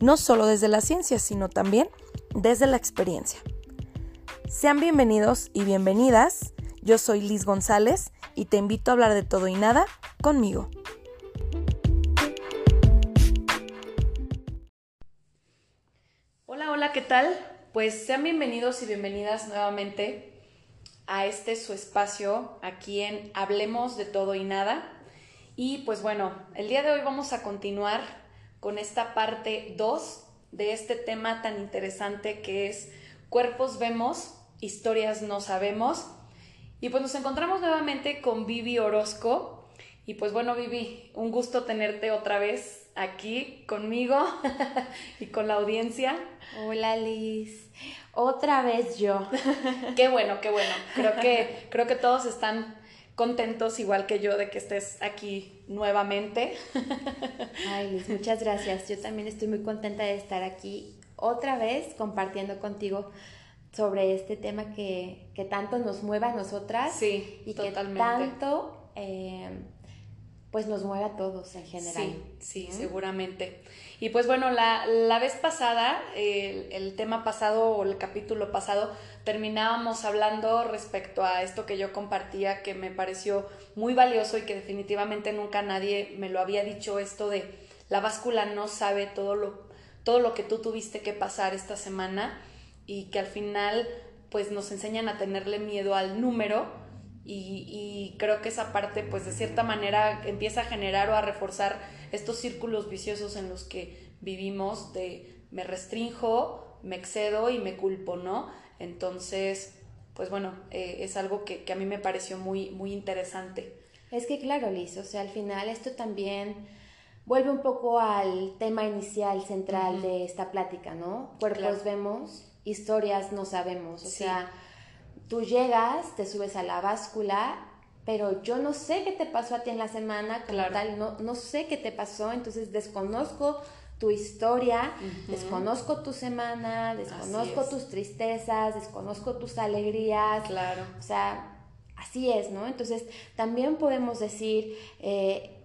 no solo desde la ciencia, sino también desde la experiencia. Sean bienvenidos y bienvenidas. Yo soy Liz González y te invito a hablar de todo y nada conmigo. Hola, hola, ¿qué tal? Pues sean bienvenidos y bienvenidas nuevamente a este su espacio aquí en Hablemos de todo y nada. Y pues bueno, el día de hoy vamos a continuar con esta parte 2 de este tema tan interesante que es cuerpos vemos, historias no sabemos. Y pues nos encontramos nuevamente con Vivi Orozco. Y pues bueno, Vivi, un gusto tenerte otra vez aquí conmigo y con la audiencia. Hola Liz, otra vez yo. qué bueno, qué bueno. Creo que, creo que todos están contentos, igual que yo, de que estés aquí nuevamente. Ay, Liz, muchas gracias. Yo también estoy muy contenta de estar aquí otra vez compartiendo contigo sobre este tema que, que tanto nos mueve a nosotras sí, y que tanto eh, pues nos mueve a todos en general. Sí, sí, seguramente. Y pues bueno, la, la vez pasada, el, el, tema pasado o el capítulo pasado, terminábamos hablando respecto a esto que yo compartía, que me pareció muy valioso y que definitivamente nunca nadie me lo había dicho, esto de la báscula no sabe todo lo, todo lo que tú tuviste que pasar esta semana y que al final pues nos enseñan a tenerle miedo al número y, creo que esa parte, pues de cierta manera, empieza a generar o a reforzar estos círculos viciosos en los que vivimos de me restrinjo, me excedo y me culpo, ¿no? Entonces, pues bueno, eh, es algo que, a mí me pareció muy, muy interesante. Es que claro, Liz, o sea, al final esto también vuelve un poco al tema inicial, central de esta plática, ¿no? Cuerpos vemos, historias no sabemos, o sea tú llegas, te subes a la báscula, pero yo no sé qué te pasó a ti en la semana, como tal, no, no sé qué te pasó, entonces desconozco tu historia, desconozco tu semana, desconozco tus tristezas, desconozco tus alegrías. Claro. O sea, así es, ¿no? Entonces, también podemos decir, eh,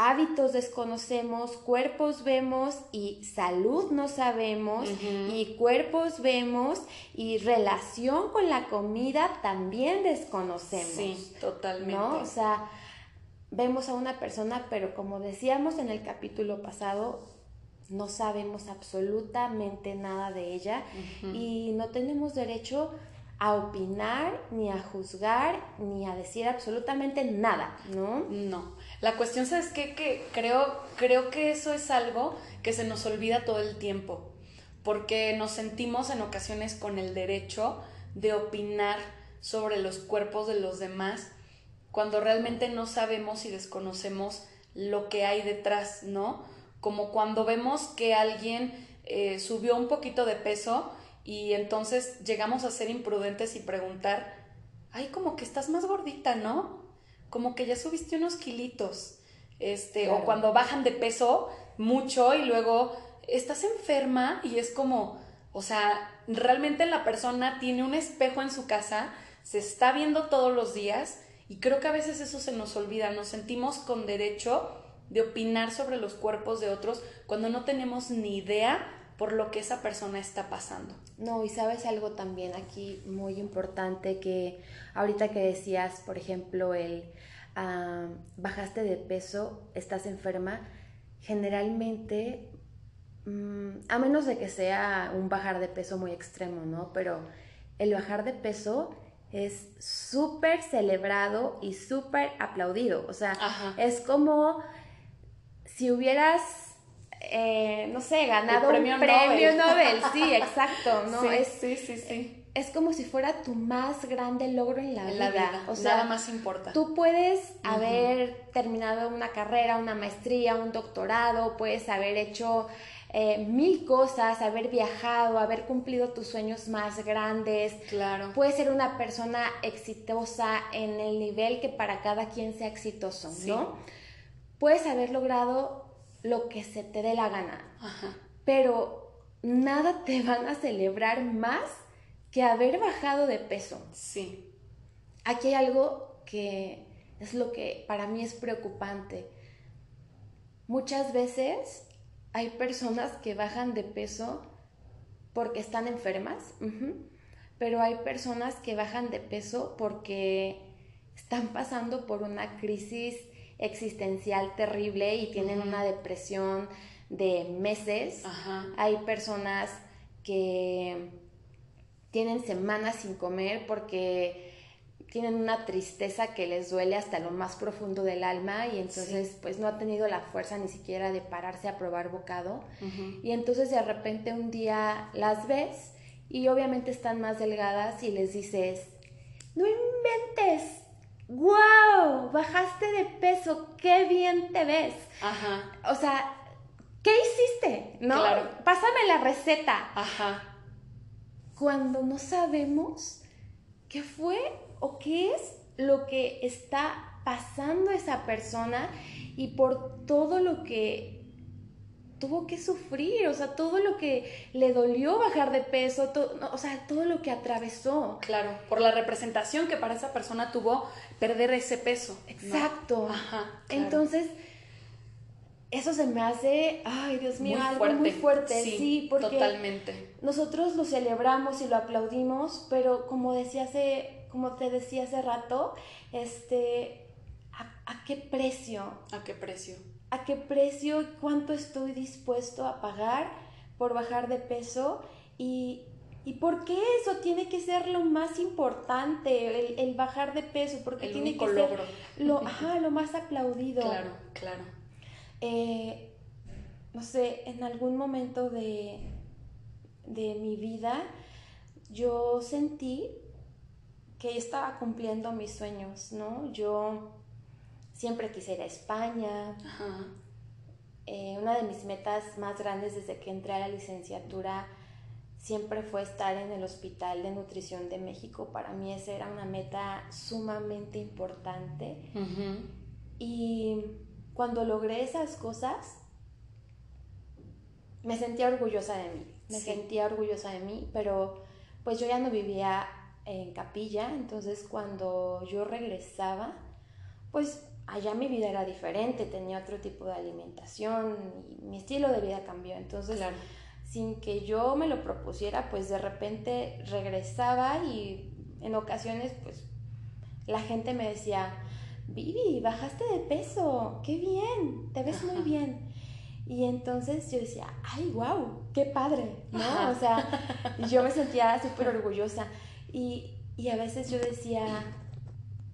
hábitos desconocemos, cuerpos vemos y salud no sabemos y cuerpos vemos y relación con la comida también desconocemos. Sí, totalmente. ¿no? O sea, vemos a una persona, pero como decíamos en el capítulo pasado, no sabemos absolutamente nada de ella y no tenemos derecho a opinar, ni a juzgar, ni a decir absolutamente nada, ¿no? No. La cuestión, ¿sabes qué? Que creo, creo que eso es algo que se nos olvida todo el tiempo, porque nos sentimos en ocasiones con el derecho de opinar sobre los cuerpos de los demás cuando realmente no sabemos y desconocemos lo que hay detrás, ¿no? Como cuando vemos que alguien eh, subió un poquito de peso, y entonces llegamos a ser imprudentes y preguntar, ay, como que estás más gordita, ¿no? Como que ya subiste unos kilitos. Este, o cuando bajan de peso mucho y luego estás enferma y es como, o sea, realmente la persona tiene un espejo en su casa, se está viendo todos los días y creo que a veces eso se nos olvida, nos sentimos con derecho de opinar sobre los cuerpos de otros cuando no tenemos ni idea por lo que esa persona está pasando. No, y sabes algo también aquí muy importante que ahorita que decías, por ejemplo, el bajaste de peso, estás enferma, generalmente, mm, a menos de que sea un bajar de peso muy extremo, ¿no? Pero el bajar de peso es súper celebrado y súper aplaudido. O sea, es como si hubieras eh, no sé, ganado premio un premio Nobel. Sí, exacto, ¿no? Sí, es, sí, sí, sí. Es como si fuera tu más grande logro en la, vida. O sea, Nada más importa. Tú puedes haber terminado una carrera, una maestría, un doctorado, puedes haber hecho eh, mil cosas, haber viajado, haber cumplido tus sueños más grandes. Claro. Puedes ser una persona exitosa en el nivel que para cada quien sea exitoso, ¿no? Puedes haber logrado lo que se te dé la gana, Ajá. pero nada te van a celebrar más que haber bajado de peso. Sí. Aquí hay algo que es lo que para mí es preocupante. Muchas veces hay personas que bajan de peso porque están enfermas, pero hay personas que bajan de peso porque están pasando por una crisis existencial terrible y tienen una depresión de meses. Ajá. Hay personas que tienen semanas sin comer porque tienen una tristeza que les duele hasta lo más profundo del alma y entonces pues no ha tenido la fuerza ni siquiera de pararse a probar bocado. Y entonces de repente un día las ves y obviamente están más delgadas y les dices, no inventes, wow, bajaste de peso, qué bien te ves. Ajá. O sea, ¿qué hiciste? ¿No? Claro. Pásame la receta. Ajá. Cuando no sabemos qué fue o qué es lo que está pasando esa persona y por todo lo que tuvo que sufrir, o sea, todo lo que le dolió bajar de peso, no, o sea, todo lo que atravesó. Claro. Por la representación que para esa persona tuvo perder ese peso. ¿no? Exacto. Ajá. claro. Entonces, eso se me hace, ay Dios mío, muy algo fuerte. muy fuerte, sí, porque Totalmente. nosotros lo celebramos y lo aplaudimos, pero como decía hace, como te decía hace rato, este, ¿a, a qué precio? ¿A qué precio? ¿A qué precio? ¿Cuánto estoy dispuesto a pagar por bajar de peso? Y, ¿y por qué eso tiene que ser lo más importante, el, el bajar de peso? Porque El tiene que logro. ser lo, ajá, lo más aplaudido. Claro, claro. Eh, no sé, en algún momento de, de mi vida yo sentí que estaba cumpliendo mis sueños, ¿no? Yo siempre quise ir a España. Ajá. Eh, una de mis metas más grandes desde que entré a la licenciatura siempre fue estar en el Hospital de Nutrición de México. Para mí esa era una meta sumamente importante. Y cuando logré esas cosas, me sentía orgullosa de mí. Me Sí. sentía orgullosa de mí, pero pues yo ya no vivía en capilla, entonces cuando yo regresaba, pues allá mi vida era diferente, tenía otro tipo de alimentación y mi estilo de vida cambió. Entonces, Claro. Sin que yo me lo propusiera, pues de repente regresaba y en ocasiones pues la gente me decía, Vivi, bajaste de peso, qué bien, te ves muy bien. Y entonces yo decía, ay, wow, qué padre, ¿no? O sea, yo me sentía súper orgullosa. Y, y a veces yo decía,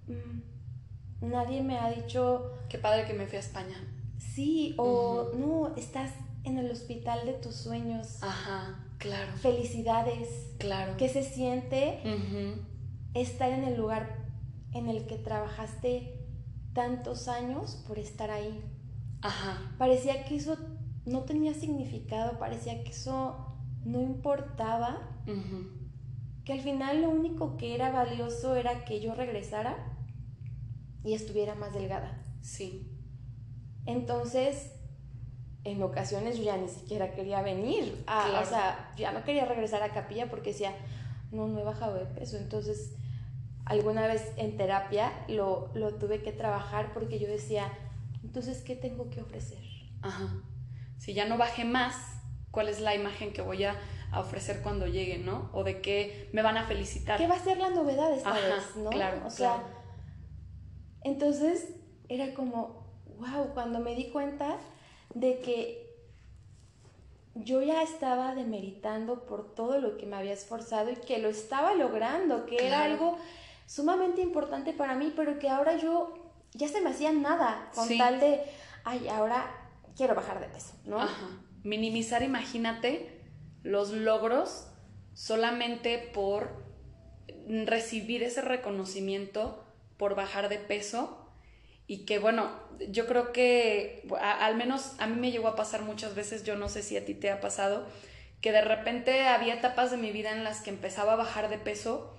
"Mm, nadie me ha dicho Qué padre que me fui a España. sí o no, estás en el hospital de tus sueños. Ajá, claro. Felicidades. Claro. ¿Qué se siente estar en el lugar en el que trabajaste tantos años por estar ahí? Ajá. Parecía que eso no tenía significado, parecía que eso no importaba, que al final lo único que era valioso era que yo regresara y estuviera más delgada. Sí. Entonces, en ocasiones yo ya ni siquiera quería venir, a- Claro. o sea, ya no quería regresar a capilla porque decía, no, no he bajado de peso. Entonces, alguna vez en terapia lo, lo tuve que trabajar porque yo decía, entonces, ¿qué tengo que ofrecer? Ajá. Si ya no bajé más, ¿cuál es la imagen que voy a, a ofrecer cuando llegue, no? O de qué me van a felicitar. ¿Qué va a ser la novedad esta Ajá, vez, no? claro, o sea, claro. entonces era como, wow, cuando me di cuenta de que yo ya estaba demeritando por todo lo que me había esforzado y que lo estaba logrando, que era algo sumamente importante para mí, pero que ahora yo ya se me hacía nada con Sí. tal de, ay, ahora quiero bajar de peso, ¿no? Ajá. Minimizar, imagínate, los logros solamente por recibir ese reconocimiento por bajar de peso y que bueno, yo creo que al menos a mí me llegó a pasar muchas veces, yo no sé si a ti te ha pasado, que de repente había etapas de mi vida en las que empezaba a bajar de peso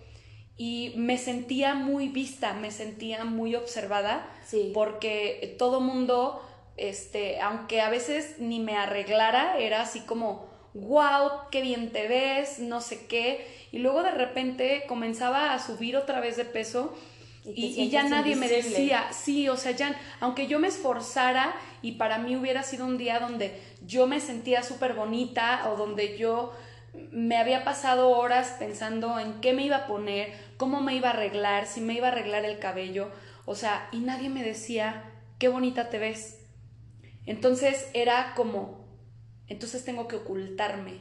y me sentía muy vista, me sentía muy observada, porque todo mundo, este, aunque a veces ni me arreglara, era así como, wow, qué bien te ves, no sé qué, y luego de repente comenzaba a subir otra vez de peso y, ya nadie me decía, sí, o sea, ya, aunque yo me esforzara y para mí hubiera sido un día donde yo me sentía súper bonita o donde yo me había pasado horas pensando en qué me iba a poner, cómo me iba a arreglar, si me iba a arreglar el cabello, o sea, y nadie me decía, qué bonita te ves. Entonces era como, entonces tengo que ocultarme.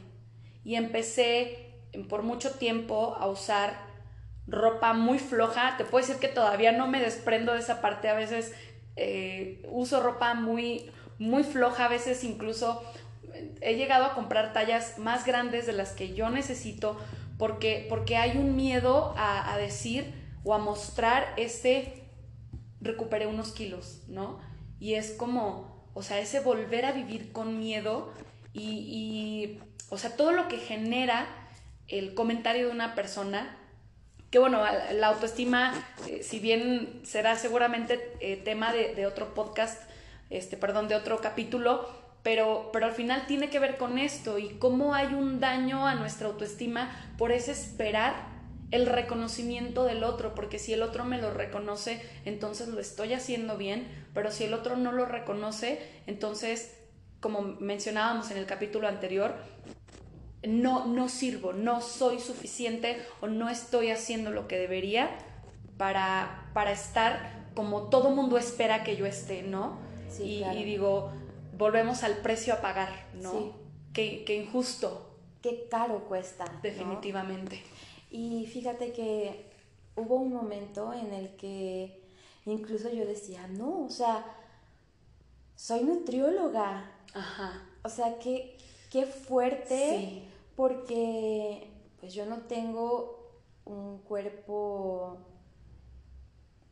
Y empecé por mucho tiempo a usar ropa muy floja. Te puedo decir que todavía no me desprendo de esa parte. A veces eh, uso ropa muy, muy floja, a veces incluso he llegado a comprar tallas más grandes de las que yo necesito porque, porque hay un miedo a, decir o a mostrar ese recuperé unos kilos, ¿no? Y es como, o sea, ese volver a vivir con miedo y, o sea, todo lo que genera el comentario de una persona, que bueno, la autoestima, eh, si bien será seguramente eh, tema de, de, otro podcast, este, perdón, de otro capítulo, pero, pero al final tiene que ver con esto y cómo hay un daño a nuestra autoestima por ese esperar el reconocimiento del otro, porque si el otro me lo reconoce, entonces lo estoy haciendo bien, pero si el otro no lo reconoce, entonces, como mencionábamos en el capítulo anterior, no, no sirvo, no soy suficiente o no estoy haciendo lo que debería para, para estar como todo mundo espera que yo esté, ¿no? Sí, y digo, volvemos al precio a pagar, ¿no? Sí. Qué, injusto. Qué caro cuesta. Definitivamente. Y fíjate que hubo un momento en el que incluso yo decía, no, o sea, soy nutrióloga. Ajá. O sea, qué, qué fuerte, sí. porque pues yo no tengo un cuerpo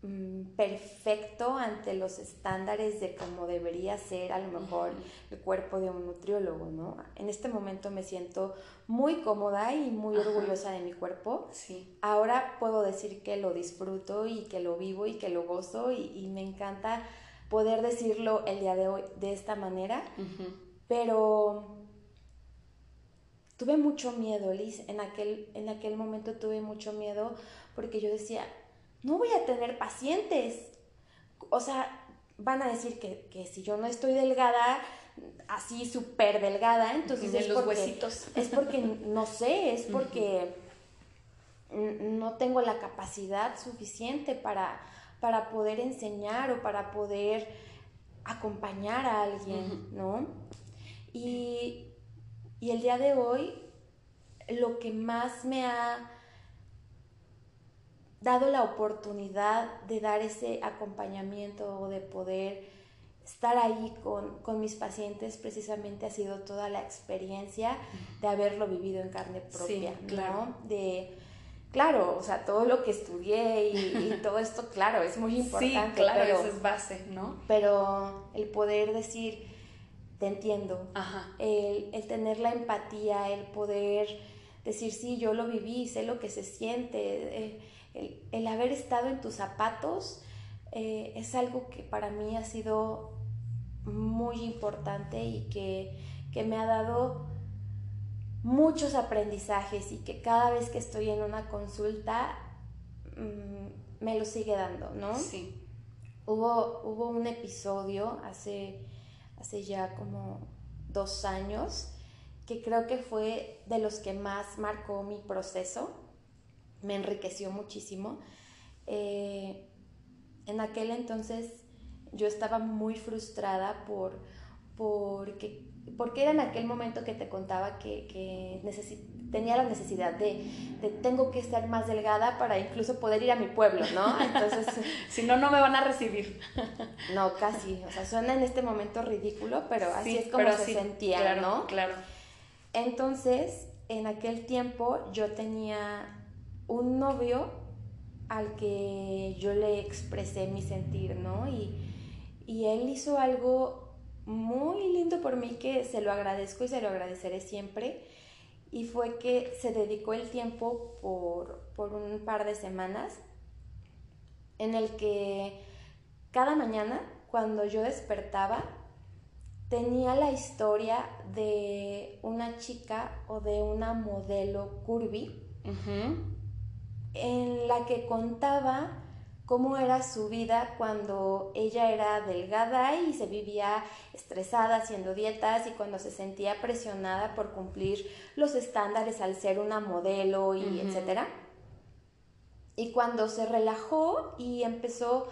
Mm, perfecto ante los estándares de cómo debería ser a lo mejor el cuerpo de un nutriólogo, ¿no? En este momento me siento muy cómoda y muy orgullosa de mi cuerpo. Sí. Ahora puedo decir que lo disfruto y que lo vivo y que lo gozo y, me encanta poder decirlo el día de hoy de esta manera, pero tuve mucho miedo, Liz, en aquel, en aquel momento tuve mucho miedo porque yo decía, no voy a tener pacientes. O sea, van a decir que, si yo no estoy delgada, así súper delgada, entonces es, los porque, huesitos. es porque no sé, es porque no tengo la capacidad suficiente para, para poder enseñar o para poder acompañar a alguien, ¿no? Y, y el día de hoy, lo que más me ha dado la oportunidad de dar ese acompañamiento o de poder estar ahí con, mis pacientes precisamente ha sido toda la experiencia de haberlo vivido en carne propia, claro. De, claro, o sea, todo lo que estudié y, todo esto, claro, es muy importante. Sí, claro, eso es base, ¿no? Pero el poder decir, te entiendo, El, el tener la empatía, el poder decir, sí, yo lo viví, sé lo que se siente, eh, el, haber estado en tus zapatos eh, es algo que para mí ha sido muy importante y que, me ha dado muchos aprendizajes y que cada vez que estoy en una consulta mm, me lo sigue dando, ¿no? Sí. Hubo, hubo un episodio hace, hace ya como dos años que creo que fue de los que más marcó mi proceso me enriqueció muchísimo. Eh, en aquel entonces yo estaba muy frustrada por, porque, porque era en aquel momento que te contaba que, que tenía la necesidad de, de, tengo que estar más delgada para incluso poder ir a mi pueblo, ¿no? Entonces, si no, no me van a recibir. no, casi, o sea, suena en este momento ridículo, pero así es como se sentía, ¿no? Claro. Entonces, en aquel tiempo yo tenía un novio al que yo le expresé mi sentir, ¿no? Y, y él hizo algo muy lindo por mí que se lo agradezco y se lo agradeceré siempre. Y fue que se dedicó el tiempo por, por un par de semanas en el que cada mañana cuando yo despertaba tenía la historia de una chica o de una modelo curvy en la que contaba cómo era su vida cuando ella era delgada y se vivía estresada haciendo dietas y cuando se sentía presionada por cumplir los estándares al ser una modelo y etcétera. Y cuando se relajó y empezó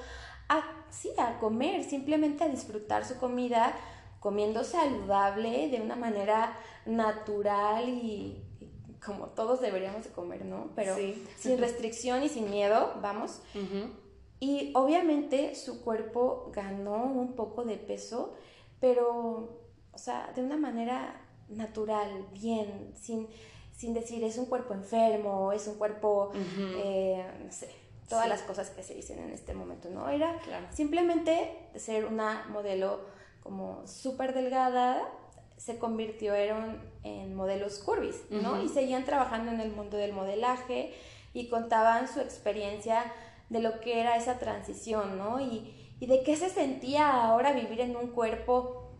a, sí, a comer, simplemente a disfrutar su comida, comiendo saludable de una manera natural y, como todos deberíamos de comer, ¿no? Pero sin restricción y sin miedo, vamos. Y obviamente su cuerpo ganó un poco de peso, pero, o sea, de una manera natural, bien, sin, sin decir es un cuerpo enfermo, es un cuerpo, eh, no sé, todas las cosas que se dicen en este momento, ¿no? Era simplemente ser una modelo como súper delgada, se convirtieron en modelos curvis, ¿no? Y seguían trabajando en el mundo del modelaje y contaban su experiencia de lo que era esa transición, ¿no? Y, de qué se sentía ahora vivir en un cuerpo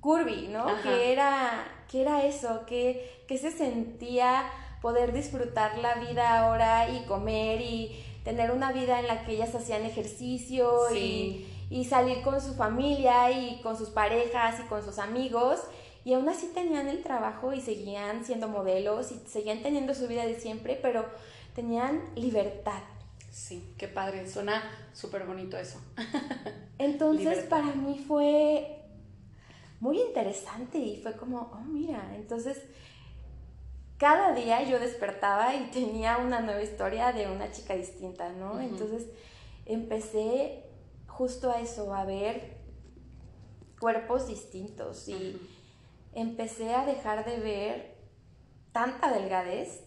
curvy, ¿no? Que era, que era eso, que, que se sentía poder disfrutar la vida ahora y comer y tener una vida en la que ellas hacían ejercicio y, y salir con su familia y con sus parejas y con sus amigos y aún así tenían el trabajo y seguían siendo modelos y seguían teniendo su vida de siempre, pero tenían libertad. Sí, qué padre, suena súper bonito eso. Entonces para mí fue muy interesante y fue como, oh mira, entonces cada día yo despertaba y tenía una nueva historia de una chica distinta, ¿no? Entonces empecé justo a eso, a ver cuerpos distintos y empecé a dejar de ver tanta delgadez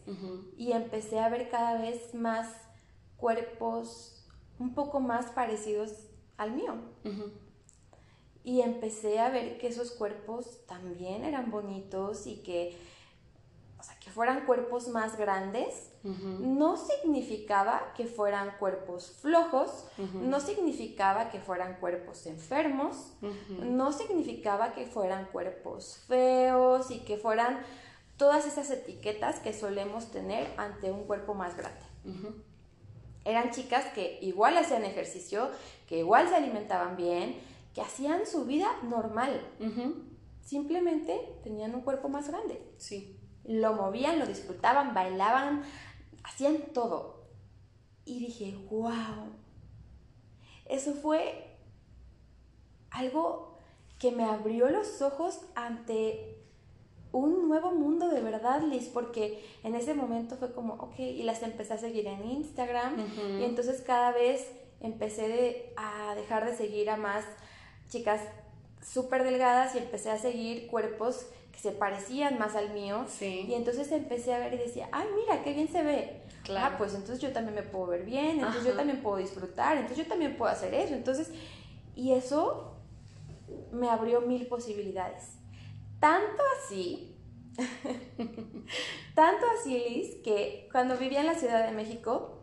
y empecé a ver cada vez más cuerpos un poco más parecidos al mío. Y empecé a ver que esos cuerpos también eran bonitos y que, o sea, que fueran cuerpos más grandes. No significaba que fueran cuerpos flojos, no significaba que fueran cuerpos enfermos, no significaba que fueran cuerpos feos y que fueran todas esas etiquetas que solemos tener ante un cuerpo más grande. Eran chicas que igual hacían ejercicio, que igual se alimentaban bien, que hacían su vida normal. Simplemente tenían un cuerpo más grande. Sí. Lo movían, lo disfrutaban, bailaban, hacían todo. Y dije, wow, eso fue algo que me abrió los ojos ante un nuevo mundo de verdad, Liz, porque en ese momento fue como, ok, y las empecé a seguir en Instagram y entonces cada vez empecé a dejar de seguir a más chicas súper delgadas y empecé a seguir cuerpos que se parecían más al mío. Y entonces empecé a ver y decía, ay, mira, qué bien se ve. Claro. Ah, pues entonces yo también me puedo ver bien, entonces yo también puedo disfrutar, entonces yo también puedo hacer eso. Entonces, y eso me abrió mil posibilidades. Tanto así, tanto así, Liz, que cuando vivía en la Ciudad de México,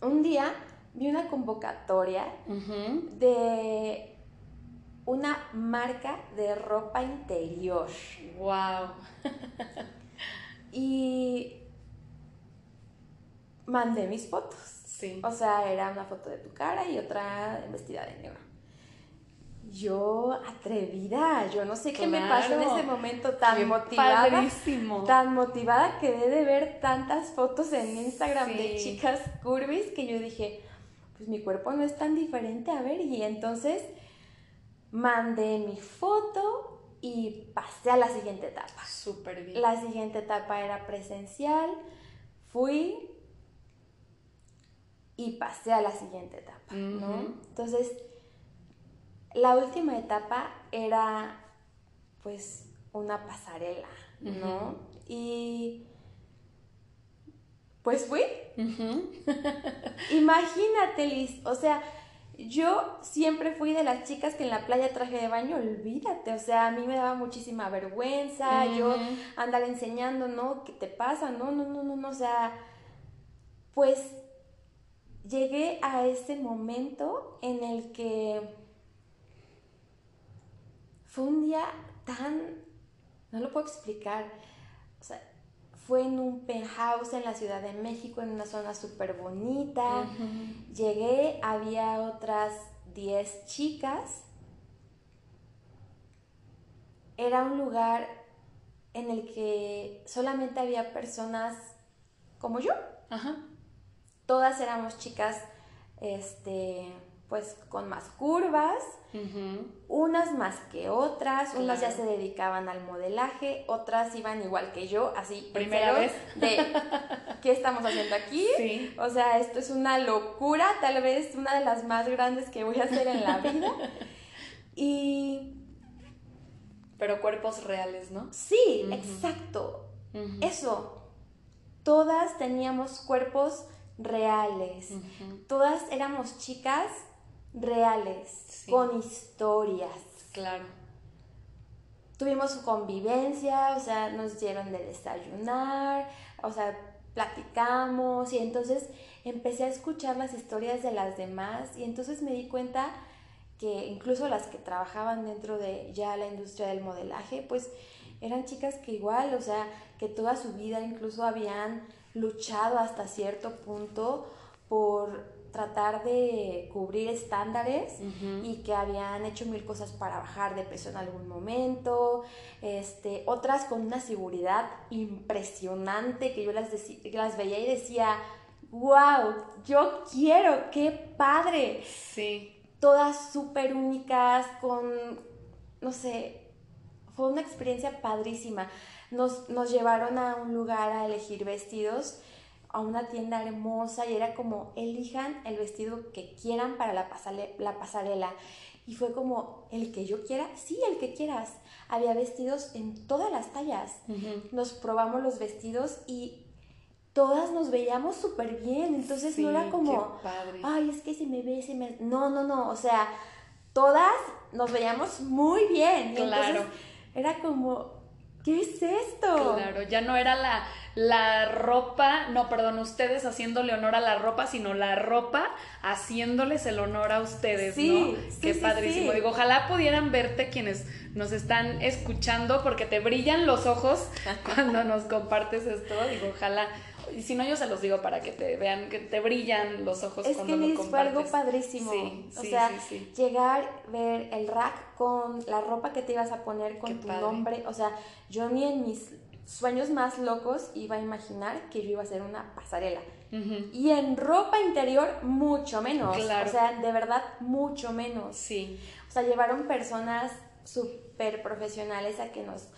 un día vi una convocatoria de una marca de ropa interior. ¡Wow! y mandé mis fotos. Sí. O sea, era una foto de tu cara y otra vestida de negro. Yo, atrevida, yo no sé qué me pasó en ese momento tan motivada. Padrísimo. Tan motivada quedé de ver tantas fotos en Instagram de chicas curvis que yo dije, pues mi cuerpo no es tan diferente, a ver, y entonces mandé mi foto y pasé a la siguiente etapa. Súper bien. La siguiente etapa era presencial, fui y pasé a la siguiente etapa, ¿no? Entonces, la última etapa era pues una pasarela, ¿no? Y pues fui. Imagínate, Liz, o sea, yo siempre fui de las chicas que en la playa traje de baño, olvídate, o sea, a mí me daba muchísima vergüenza, yo andar enseñando, ¿no? ¿Qué te pasa? No, no, no, no, no, o sea, pues llegué a ese momento en el que fue un día tan, no lo puedo explicar, o sea, fue en un penthouse en la Ciudad de México, en una zona súper bonita. Llegué, había otras 10 chicas. Era un lugar en el que solamente había personas como yo. Todas éramos chicas, este, pues con más curvas, unas más que otras, unas ya se dedicaban al modelaje, otras iban igual que yo, así. Primera vez. De, ¿qué estamos haciendo aquí? Sí. O sea, esto es una locura, tal vez una de las más grandes que voy a hacer en la vida. y... Pero cuerpos reales, ¿no? Sí, exacto. Eso. Todas teníamos cuerpos reales. Todas éramos chicas reales, con historias. Claro. Tuvimos convivencia, o sea, nos dieron de desayunar, o sea, platicamos y entonces empecé a escuchar las historias de las demás y entonces me di cuenta que incluso las que trabajaban dentro de ya la industria del modelaje, pues eran chicas que igual, o sea, que toda su vida incluso habían luchado hasta cierto punto por tratar de cubrir estándares y que habían hecho mil cosas para bajar de peso en algún momento, este, otras con una seguridad impresionante que yo las, las veía y decía, wow, yo quiero, qué padre. Sí. Todas súper únicas, con, no sé, fue una experiencia padrísima. Nos, nos llevaron a un lugar a elegir vestidos a una tienda hermosa y era como, elijan el vestido que quieran para la, la pasarela. Y fue como, el que yo quiera, sí, el que quieras. Había vestidos en todas las tallas. Nos probamos los vestidos y todas nos veíamos súper bien. Entonces no era como, ay, es que si me ve, si me... No, no, no. O sea, todas nos veíamos muy bien. Claro. Entonces, era como, ¿qué es esto? Claro, ya no era la la ropa, no, perdón, ustedes haciéndole honor a la ropa, sino la ropa haciéndoles el honor a ustedes, ¿no? Qué padrísimo. Digo, ojalá pudieran verte quienes nos están escuchando porque te brillan los ojos cuando nos compartes esto. Digo, ojalá y si no, yo se los digo para que te vean, que te brillan los ojos es cuando que lo fue algo padrísimo. Sí, o sea, llegar, ver el rack con la ropa que te ibas a poner con tu nombre. O sea, yo ni en mis sueños más locos iba a imaginar que yo iba a hacer una pasarela. Y en ropa interior, mucho menos. O sea, de verdad, mucho menos. Sí. O sea, llevaron personas súper profesionales a que nos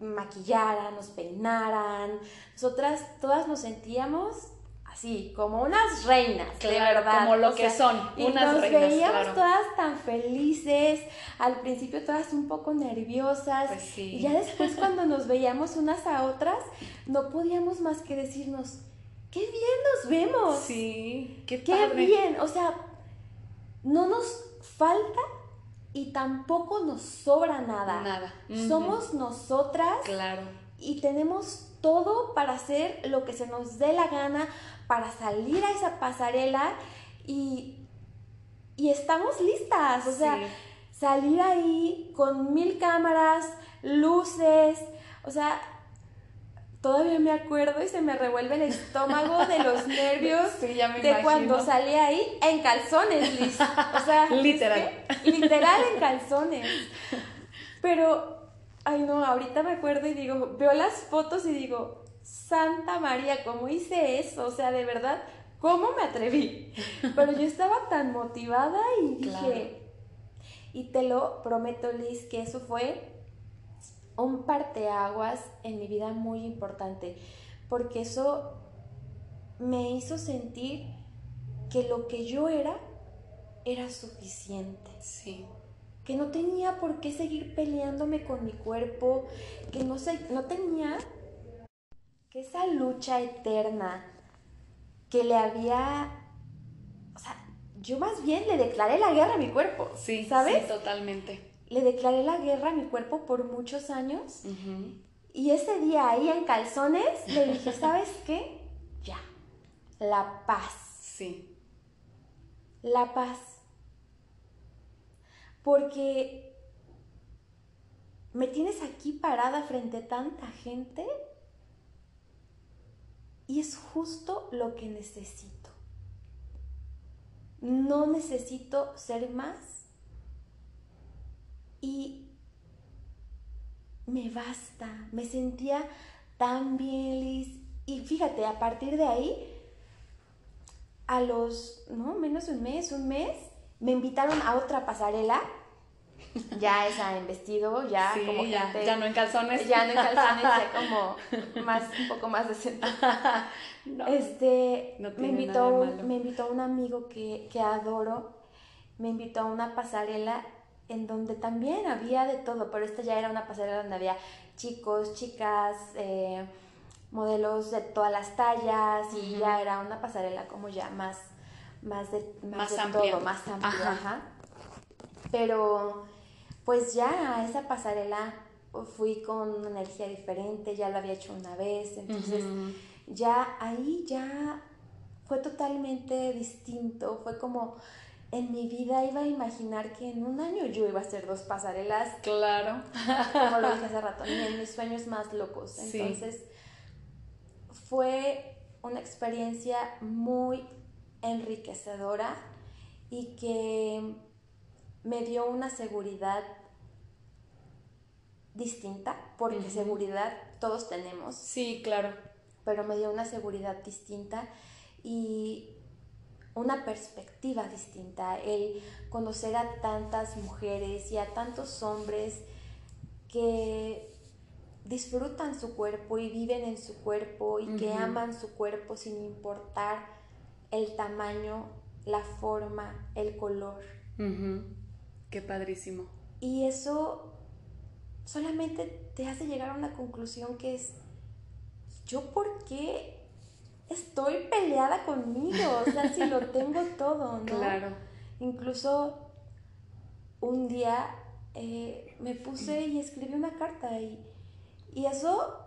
maquillaran, nos peinaran. Nosotras todas nos sentíamos así, como unas reinas, de verdad. Como lo que son, y nos veíamos todas tan felices, al principio todas un poco nerviosas, pues sí. y ya después cuando nos veíamos unas a otras, no podíamos más que decirnos, qué bien nos vemos. Sí, qué, qué bien, o sea, no nos falta y tampoco nos sobra nada. Nada. Somos nosotras. Claro. Y tenemos todo para hacer lo que se nos dé la gana, para salir a esa pasarela y, y estamos listas. O sea, salir ahí con mil cámaras, luces, o sea, todavía me acuerdo y se me revuelve el estómago de los nervios de cuando salí ahí en calzones, Liz. O sea, literal. literal en calzones. Pero, ay no, ahorita me acuerdo y digo, veo las fotos y digo, Santa María, ¿cómo hice eso? O sea, de verdad, ¿cómo me atreví? Pero yo estaba tan motivada y dije, y te lo prometo, Liz, que eso fue un parteaguas en mi vida muy importante, porque eso me hizo sentir que lo que yo era era suficiente. Sí. Que no tenía por qué seguir peleándome con mi cuerpo, que no, no tenía que esa lucha eterna que le había, o sea, yo más bien le declaré la guerra a mi cuerpo, Sí, ¿sabes? Sí, totalmente. Le declaré la guerra a mi cuerpo por muchos años y ese día ahí en calzones le dije, ¿sabes qué? Ya, la paz. Sí. La paz. Porque me tienes aquí parada frente a tanta gente y es justo lo que necesito. No necesito ser más y me basta. Me sentía tan bien, Liz. Y fíjate, a partir de ahí, a los, no, menos de un mes, un mes, me invitaron a otra pasarela. Ya esa en vestido, ya Sí, como ya, gente- ya no en calzones. ya no en calzones, ya como más, un poco más decente. No. Este, No me, invitó, me invitó un amigo que, que adoro, me invitó a una pasarela en donde también había de todo, pero esta ya era una pasarela donde había chicos, chicas, eh, modelos de todas las tallas y ya era una pasarela como ya más, más de, Más de amplia. todo, más amplia, Ajá. ajá. Pero pues ya a esa pasarela fui con una energía diferente, ya lo había hecho una vez, entonces ya ahí ya fue totalmente distinto, fue como en mi vida iba a imaginar que en un año yo iba a hacer dos pasarelas, Claro. como lo dije hace rato, ni en mis sueños más locos. Sí. Entonces fue una experiencia muy enriquecedora y que me dio una seguridad distinta, porque seguridad todos tenemos, Sí, claro. pero me dio una seguridad distinta y una perspectiva distinta, el conocer a tantas mujeres y a tantos hombres que disfrutan su cuerpo y viven en su cuerpo y que aman su cuerpo sin importar el tamaño, la forma, el color. Ujú. Qué padrísimo. Y eso solamente te hace llegar a una conclusión que es, ¿yo por qué estoy peleada conmigo? O sea, si lo tengo todo, ¿no? Claro. Incluso un día eh, me puse y escribí una carta y, y eso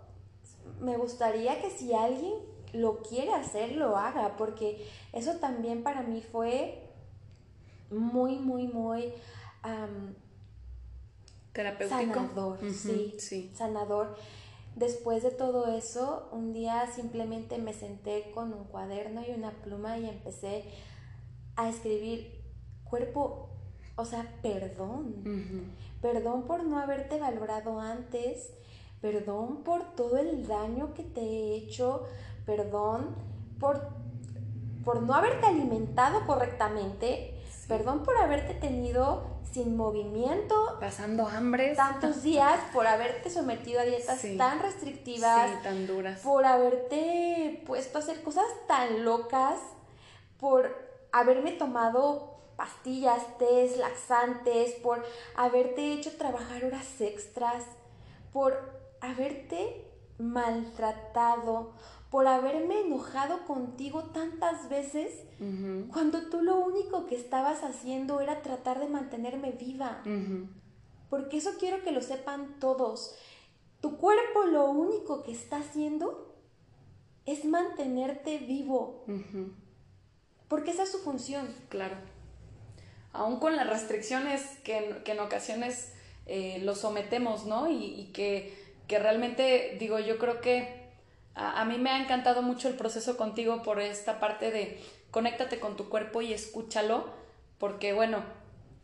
me gustaría que si alguien lo quiere hacer, lo haga, porque eso también para mí fue muy, muy, muy am, Terapéutico. sanador, sí, Sí. sanador. Después de todo eso, un día simplemente me senté con un cuaderno y una pluma y empecé a escribir cuerpo, o sea, perdón. Perdón por no haberte valorado antes. Perdón por todo el daño que te he hecho. Perdón por, por no haberte alimentado correctamente. Sí. Perdón por haberte tenido sin movimiento Pasando hambres. tantos días, por haberte sometido a dietas Sí. tan restrictivas, Sí, tan duras. por haberte puesto a hacer cosas tan locas, por haberme tomado pastillas, tés, laxantes, por haberte hecho trabajar horas extras, por haberte maltratado, por haberme enojado contigo tantas veces cuando tú lo único que estabas haciendo era tratar de mantenerme viva. Porque eso quiero que lo sepan todos. Tu cuerpo lo único que está haciendo es mantenerte vivo, porque esa es su función. Claro. Aún con las restricciones que en, que en ocasiones eh, lo sometemos, ¿no? Y, y que, que realmente, digo, yo creo que a, a mí me ha encantado mucho el proceso contigo por esta parte de conéctate con tu cuerpo y escúchalo, porque bueno,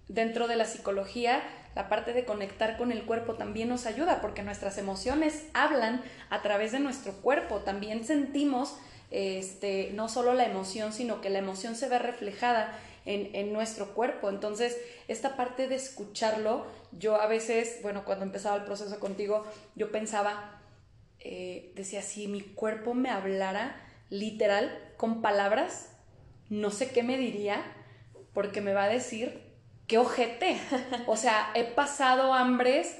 dentro de la psicología, la parte de conectar con el cuerpo también nos ayuda, porque nuestras emociones hablan a través de nuestro cuerpo, también sentimos este, no solo la emoción, sino que la emoción se ve reflejada en, en nuestro cuerpo. Entonces, esta parte de escucharlo, yo a veces, bueno, cuando empezaba el proceso contigo, yo pensaba, eh, decía, si mi cuerpo me hablara literal, con palabras, no sé qué me diría, porque me va a decir, qué ojete. O sea, he pasado hambres,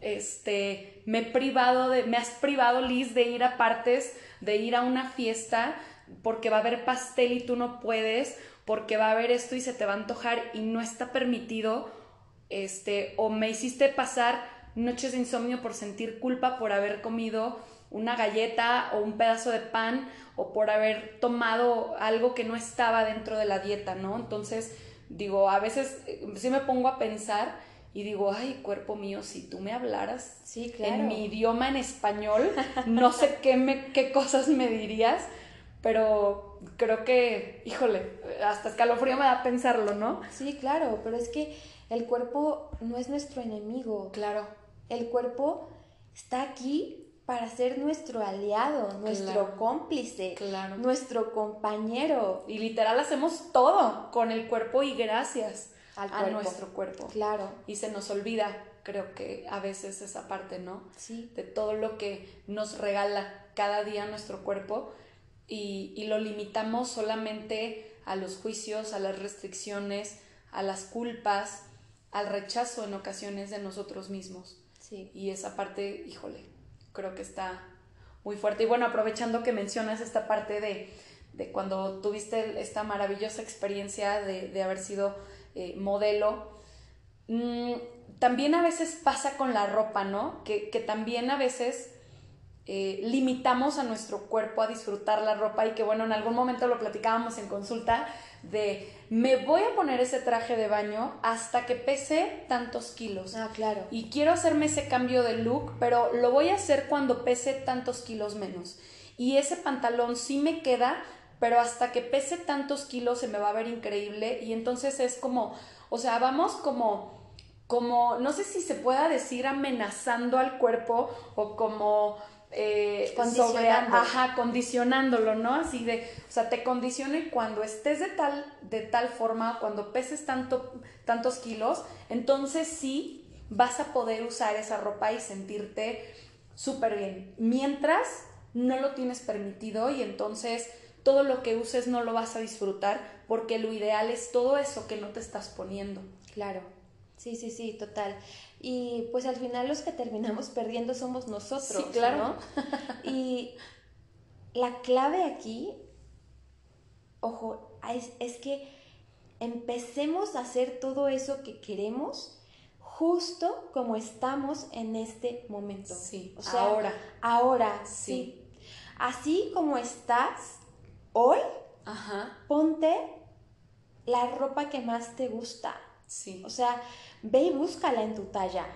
este, me he privado de, me has privado, Liz, de ir a partes, de ir a una fiesta, porque va a haber pastel y tú no puedes, porque va a haber esto y se te va a antojar y no está permitido, este, o me hiciste pasar noches de insomnio por sentir culpa por haber comido una galleta o un pedazo de pan o por haber tomado algo que no estaba dentro de la dieta, ¿no? Entonces, digo, a veces eh, sí me pongo a pensar y digo, ay, cuerpo mío, si tú me hablaras sí, claro. en mi idioma en español, no sé qué, me, qué cosas me dirías, pero creo que, híjole, hasta escalofrío me da pensarlo, ¿no? Sí, claro, pero es que el cuerpo no es nuestro enemigo. Claro. El cuerpo está aquí para ser nuestro aliado, nuestro cómplice, claro. nuestro compañero. Y literal hacemos todo con el cuerpo y gracias a nuestro cuerpo. Claro. Y se nos olvida, creo que a veces esa parte, ¿no? Sí. De todo lo que nos regala cada día nuestro cuerpo y, y lo limitamos solamente a los juicios, a las restricciones, a las culpas, al rechazo en ocasiones de nosotros mismos. Sí. Y esa parte, híjole, creo que está muy fuerte. Y bueno, aprovechando que mencionas esta parte de, de cuando tuviste esta maravillosa experiencia de, de haber sido eh, modelo, mmm, también a veces pasa con la ropa, ¿no? Que, que también a veces eh, limitamos a nuestro cuerpo a disfrutar la ropa y que bueno, en algún momento lo platicábamos en consulta de me voy a poner ese traje de baño hasta que pese tantos kilos. Ah, claro. Y quiero hacerme ese cambio de look, pero lo voy a hacer cuando pese tantos kilos menos. Y ese pantalón sí me queda, pero hasta que pese tantos kilos se me va a ver increíble y entonces es como, o sea, vamos como como no sé si se pueda decir amenazando al cuerpo o como eh, sobre, ajá, condicionándolo, ¿no? Así de, o sea, te condiciona y cuando estés de tal, de tal forma, cuando peses tanto, tantos kilos, entonces sí vas a poder usar esa ropa y sentirte súper bien. Mientras no lo tienes permitido y entonces todo lo que uses no lo vas a disfrutar porque lo ideal es todo eso que no te estás poniendo. Claro. Sí, sí, sí, total. Y pues al final los que terminamos perdiendo somos nosotros, sí, claro. ¿no? y la clave aquí, ojo, es, es, que empecemos a hacer todo eso que queremos justo como estamos en este momento. Sí, o sea, ahora. Ahora, sí. sí. Así como estás hoy, Ajá. ponte la ropa que más te gusta. Sí. O sea, ve y búscala en tu talla.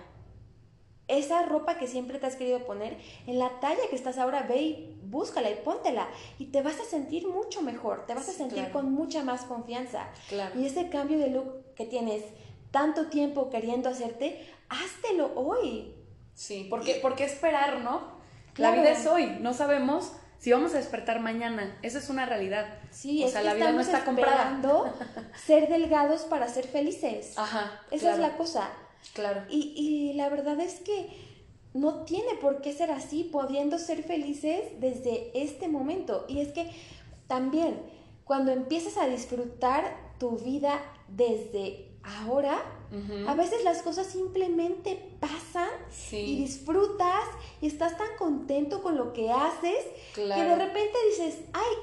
Esa ropa que siempre te has querido poner, en la talla que estás ahora, ve y búscala y póntela. Y te vas a sentir mucho mejor, te vas Sí, a sentir claro. con mucha más confianza. Claro. Y ese cambio de look que tienes tanto tiempo queriendo hacerte, háztelo hoy. Sí, porque, porque esperar, ¿no? La Claro. vida es hoy, no sabemos si vamos a despertar mañana. Esa es una realidad. Sí, o sea, la vida no está comprada. ser delgados para ser felices. Ajá. Esa claro, es la cosa. Claro. Y, y la verdad es que no tiene por qué ser así, pudiendo ser felices desde este momento. Y es que también cuando empiezas a disfrutar tu vida desde ahora, a veces las cosas simplemente pasan y disfrutas y estás tan contento con lo que haces que de repente dices, ay,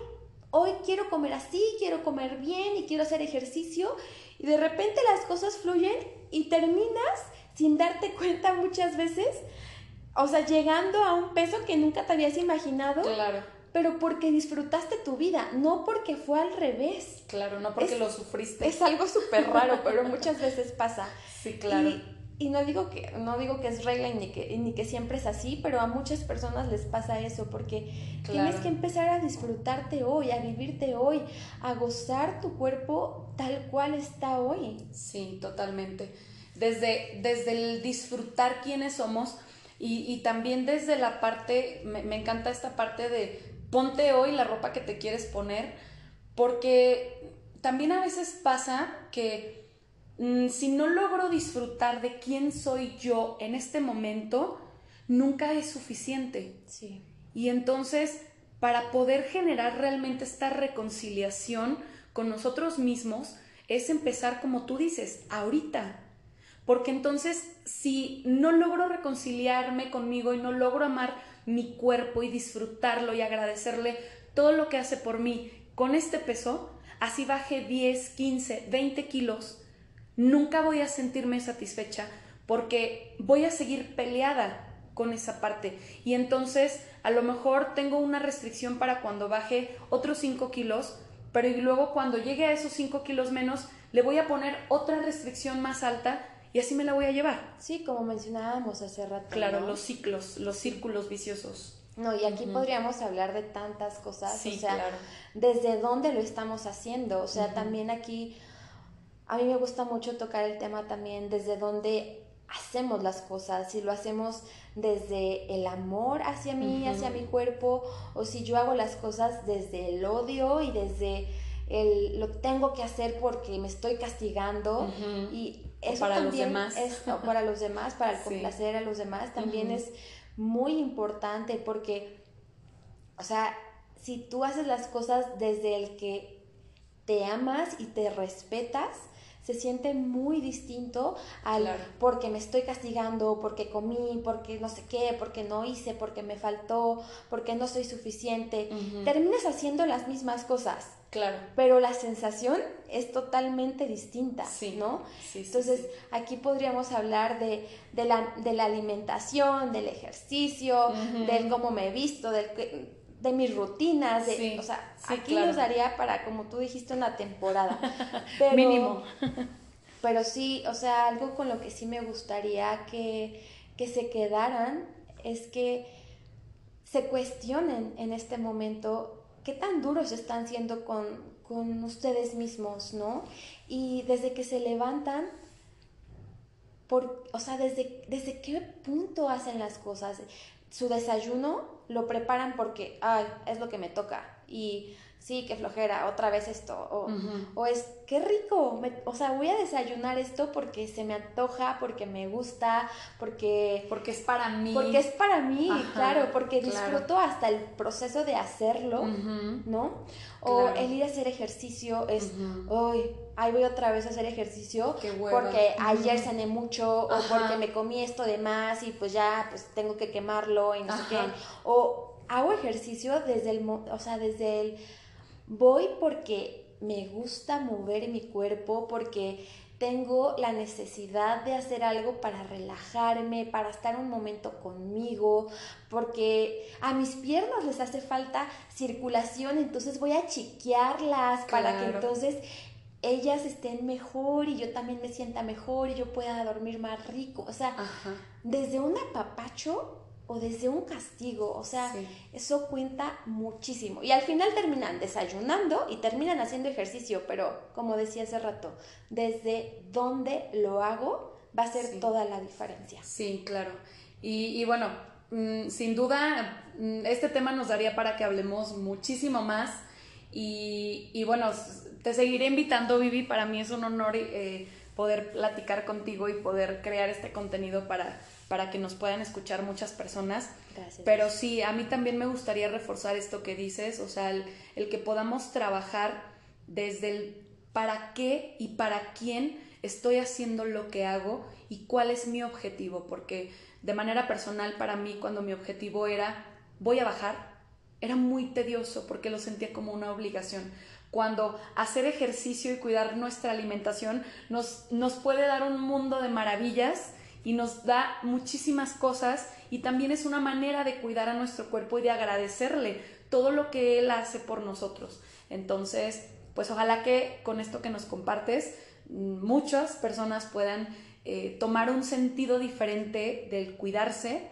hoy quiero comer así, quiero comer bien y quiero hacer ejercicio y de repente las cosas fluyen y terminas sin darte cuenta muchas veces, o sea, llegando a un peso que nunca te habías imaginado, Claro, pero porque disfrutaste tu vida, no porque fue al revés. claro, no porque Es- lo sufriste. Es algo súper raro, pero muchas veces pasa. Sí, claro. Y, y no digo que no digo que es regla ni que, ni que siempre es así, pero a muchas personas les pasa eso porque tienes que empezar a disfrutarte hoy, a vivirte hoy, a gozar tu cuerpo tal cual está hoy. Sí, totalmente. Desde, desde el disfrutar quiénes somos y, y también desde la parte, me, me encanta esta parte de ponte hoy la ropa que te quieres poner, porque también a veces pasa que mm, si no logro disfrutar de quién soy yo en este momento, nunca es suficiente. Sí. Y entonces, para poder generar realmente esta reconciliación con nosotros mismos, es empezar como tú dices, ahorita. Porque entonces, si no logro reconciliarme conmigo y no logro amar mi cuerpo y disfrutarlo y agradecerle todo lo que hace por mí con este peso, así baje 10, 15, 20 kilos, nunca voy a sentirme satisfecha porque voy a seguir peleada con esa parte. Y entonces a lo mejor tengo una restricción para cuando baje otros 5 kilos, pero y luego cuando llegue a esos 5 kilos menos, le voy a poner otra restricción más alta y así me la voy a llevar. Sí, como mencionábamos hace rato. Claro, los ciclos, los círculos viciosos. No, y aquí podríamos hablar de tantas cosas, o sea, desde dónde lo estamos haciendo, o sea, también aquí a mí me gusta mucho tocar el tema también desde dónde hacemos las cosas, si lo hacemos desde el amor hacia mí, hacia mi cuerpo, o si yo hago las cosas desde el odio y desde el lo tengo que hacer porque me estoy castigando y eso para también los demás. es para los demás, para el complacer a los demás también es muy importante porque o sea, si tú haces las cosas desde el que te amas y te respetas, se siente muy distinto al porque me estoy castigando, porque comí, porque no sé qué, porque no hice, porque me faltó, porque no soy suficiente. Terminas haciendo las mismas cosas. Claro. Pero la sensación es totalmente distinta, ¿no? Sí, Entonces, aquí podríamos hablar de, de, la, de la alimentación, del ejercicio, del cómo me he visto, del de mis rutinas, de, o sea, aquí nos daría para, como tú dijiste, una temporada. Pero, Mínimo. pero sí, o sea, algo con lo que sí me gustaría que, que se quedaran es que se cuestionen en este momento qué tan duros están siendo con, con ustedes mismos, ¿no? Y desde que se levantan, por, o sea, desde, desde qué punto hacen las cosas. Su desayuno lo preparan porque, ay, es lo que me toca. Y sí, qué flojera, otra vez esto. O, o es, qué rico, o sea, voy a desayunar esto porque se me antoja, porque me gusta, porque... Porque es para mí. Porque es para mí, claro, porque disfruto hasta el proceso de hacerlo, ¿no? O el ir a hacer ejercicio es, hoy, ahí voy otra vez a hacer ejercicio porque ayer cené mucho o porque me comí esto de más y pues ya, pues tengo que quemarlo y no sé qué. O hago ejercicio desde el, o sea, desde el Voy porque me gusta mover mi cuerpo, porque tengo la necesidad de hacer algo para relajarme, para estar un momento conmigo, porque a mis piernas les hace falta circulación, entonces voy a chiquearlas para que entonces ellas estén mejor y yo también me sienta mejor y yo pueda dormir más rico. O sea, desde un apapacho o desde un castigo, o sea, eso cuenta muchísimo. Y al final terminan desayunando y terminan haciendo ejercicio, pero como decía hace rato, desde dónde lo hago va a ser toda la diferencia. Sí, claro. Y, bueno, mm, sin duda, mm, este tema nos daría para que hablemos muchísimo más. Y, bueno, te seguiré invitando, Vivi. Para mí es un honor eh, poder platicar contigo y poder crear este contenido para para que nos puedan escuchar muchas personas. Gracias. Pero sí, a mí también me gustaría reforzar esto que dices, o sea, el, que podamos trabajar desde el para qué y para quién estoy haciendo lo que hago y cuál es mi objetivo, porque de manera personal para mí cuando mi objetivo era voy a bajar, era muy tedioso porque lo sentía como una obligación. Cuando hacer ejercicio y cuidar nuestra alimentación nos, nos puede dar un mundo de maravillas y nos da muchísimas cosas y también es una manera de cuidar a nuestro cuerpo y de agradecerle todo lo que Él hace por nosotros. Entonces, pues ojalá que con esto que nos compartes, muchas personas puedan eh, tomar un sentido diferente del cuidarse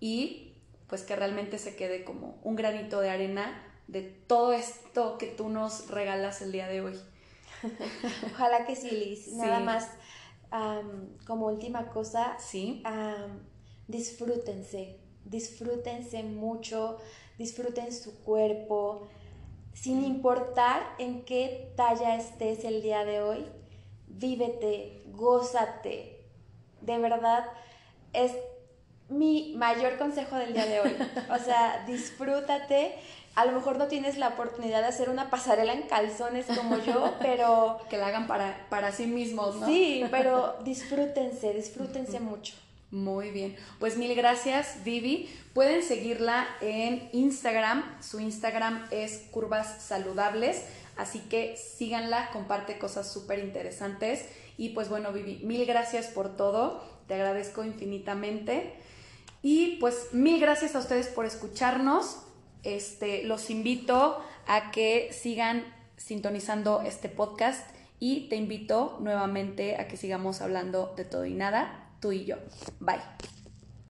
y pues que realmente se quede como un granito de arena de todo esto que tú nos regalas el día de hoy. Ojalá que sí, Liz. Nada más como última cosa, ¿Sí? disfrútense, disfrútense mucho, disfruten su cuerpo, sin importar en qué talla estés el día de hoy, vívete, gózate. De verdad, es mi mayor consejo del día de hoy. O sea, disfrútate a lo mejor no tienes la oportunidad de hacer una pasarela en calzones como yo, pero... que la hagan para, para sí mismos, ¿no? Sí, pero disfrútense, disfrútense mucho. Muy bien, pues mil gracias Vivi. Pueden seguirla en Instagram, su Instagram es Curvas Saludables, así que síganla, comparte cosas súper interesantes. Y pues bueno Vivi, mil gracias por todo, te agradezco infinitamente. Y pues mil gracias a ustedes por escucharnos. Este, los invito a que sigan sintonizando este podcast y te invito nuevamente a que sigamos hablando de todo y nada tú y yo. Bye.